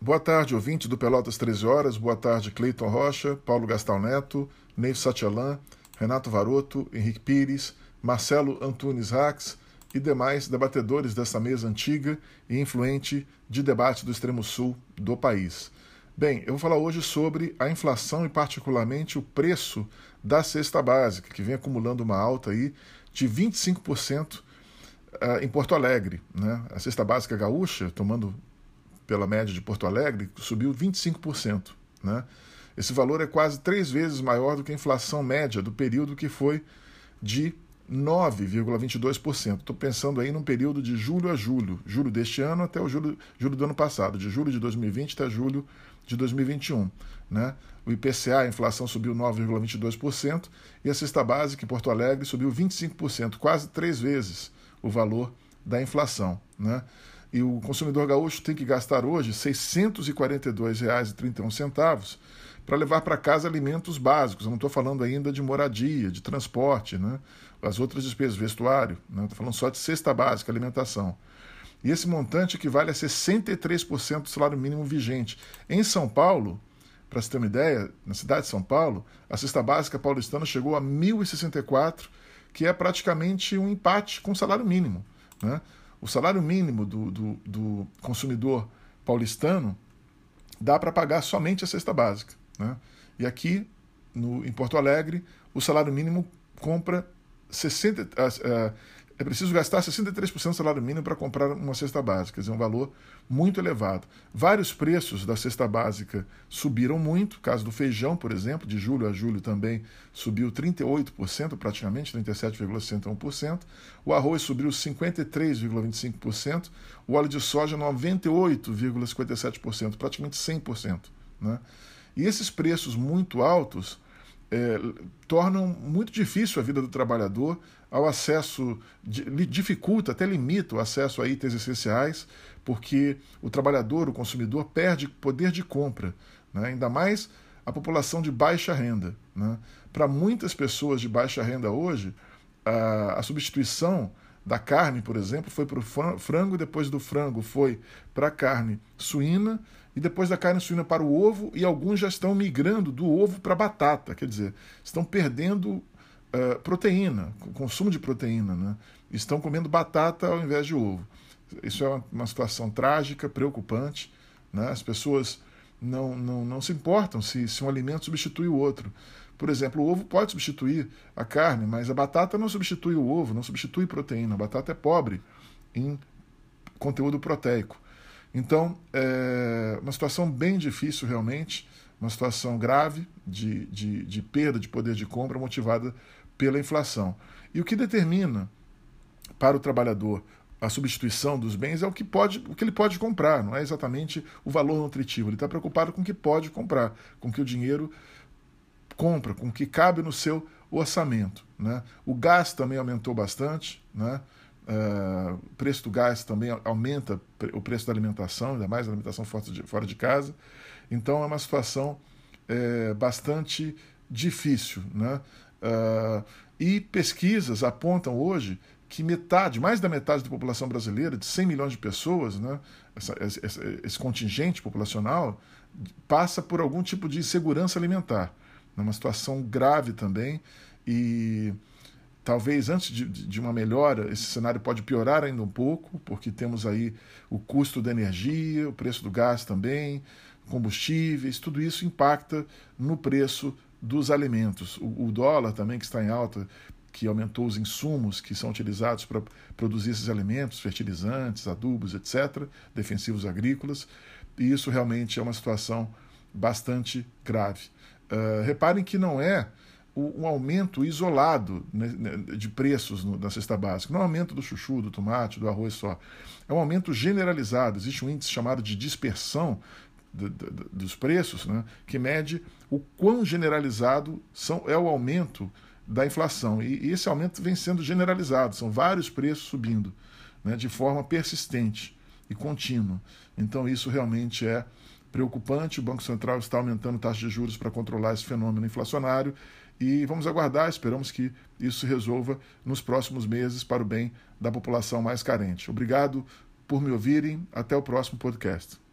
Boa tarde, ouvinte do Pelotas 13 Horas. Boa tarde, Cleiton Rocha, Paulo Gastal Neto, Ney Satialan, Renato Varoto, Henrique Pires, Marcelo Antunes Rax e demais debatedores dessa mesa antiga e influente de debate do extremo sul do país. Bem, eu vou falar hoje sobre a inflação e, particularmente, o preço da cesta básica, que vem acumulando uma alta aí de 25% ah, em Porto Alegre. Né? A cesta básica gaúcha, tomando pela média de Porto Alegre, subiu 25%. Né? Esse valor é quase três vezes maior do que a inflação média do período que foi de 9,22%. Estou pensando aí num período de julho a julho, julho deste ano até o julho, julho do ano passado, de julho de 2020 até julho de 2021. Né? O IPCA, a inflação subiu 9,22% e a cesta básica em Porto Alegre subiu 25%, quase três vezes o valor da inflação. Né? E o consumidor gaúcho tem que gastar hoje R$ 642,31 para levar para casa alimentos básicos. Eu não estou falando ainda de moradia, de transporte, né? as outras despesas, vestuário. Estou né? falando só de cesta básica, alimentação. E esse montante equivale a 63% do salário mínimo vigente. Em São Paulo, para você ter uma ideia, na cidade de São Paulo, a cesta básica paulistana chegou a 1.064 que é praticamente um empate com o salário mínimo. Né? O salário mínimo do, do, do consumidor paulistano dá para pagar somente a cesta básica. Né? E aqui, no, em Porto Alegre, o salário mínimo compra 60, uh, uh, é preciso gastar 63% do salário mínimo para comprar uma cesta básica, quer dizer, um valor muito elevado. Vários preços da cesta básica subiram muito, caso do feijão, por exemplo, de julho a julho também subiu 38%, praticamente 37,61%. O arroz subiu 53,25%, o óleo de soja 98,57%, praticamente 100%. Né? E esses preços muito altos é, tornam muito difícil a vida do trabalhador ao acesso, dificulta, até limita o acesso a itens essenciais, porque o trabalhador, o consumidor, perde poder de compra, né? ainda mais a população de baixa renda. Né? Para muitas pessoas de baixa renda hoje, a, a substituição da carne, por exemplo, foi para o frango, depois do frango foi para a carne suína, e depois da carne suína para o ovo, e alguns já estão migrando do ovo para a batata, quer dizer, estão perdendo uh, proteína, consumo de proteína, né? estão comendo batata ao invés de ovo. Isso é uma, uma situação trágica, preocupante. Né? As pessoas não, não, não se importam se, se um alimento substitui o outro. Por exemplo, o ovo pode substituir a carne, mas a batata não substitui o ovo, não substitui proteína. A batata é pobre em conteúdo proteico. Então, é uma situação bem difícil realmente, uma situação grave de, de, de perda de poder de compra motivada pela inflação. E o que determina para o trabalhador a substituição dos bens é o que, pode, o que ele pode comprar, não é exatamente o valor nutritivo. Ele está preocupado com o que pode comprar, com que o dinheiro compra, com o que cabe no seu orçamento. Né? O gás também aumentou bastante, né? Uh, preço do gás também aumenta o preço da alimentação, ainda mais a alimentação fora de casa. Então é uma situação é, bastante difícil. Né? Uh, e pesquisas apontam hoje que metade, mais da metade da população brasileira, de 100 milhões de pessoas, né, essa, esse, contingente populacional, passa por algum tipo de insegurança alimentar. É uma situação grave também. E Talvez antes de, de, uma melhora, esse cenário pode piorar ainda um pouco, porque temos aí o custo da energia, o preço do gás também, combustíveis, tudo isso impacta no preço dos alimentos. O, o dólar também, que está em alta, que aumentou os insumos que são utilizados para produzir esses alimentos, fertilizantes, adubos, etc., defensivos agrícolas, e isso realmente é uma situação bastante grave. Uh, reparem que não é um aumento isolado né, né, de preços na cesta básica. Não é um aumento do chuchu, do tomate, do arroz só. É um aumento generalizado. Existe um índice chamado de dispersão dos preços, né, que mede o quão generalizado são, é o aumento da inflação. E, esse aumento vem sendo generalizado. São vários preços subindo né, de forma persistente e contínua. Então, isso realmente é preocupante. O Banco Central está aumentando taxa de juros para controlar esse fenômeno inflacionário e vamos aguardar, esperamos que isso se resolva nos próximos meses para o bem da população mais carente. Obrigado por me ouvirem, até o próximo podcast.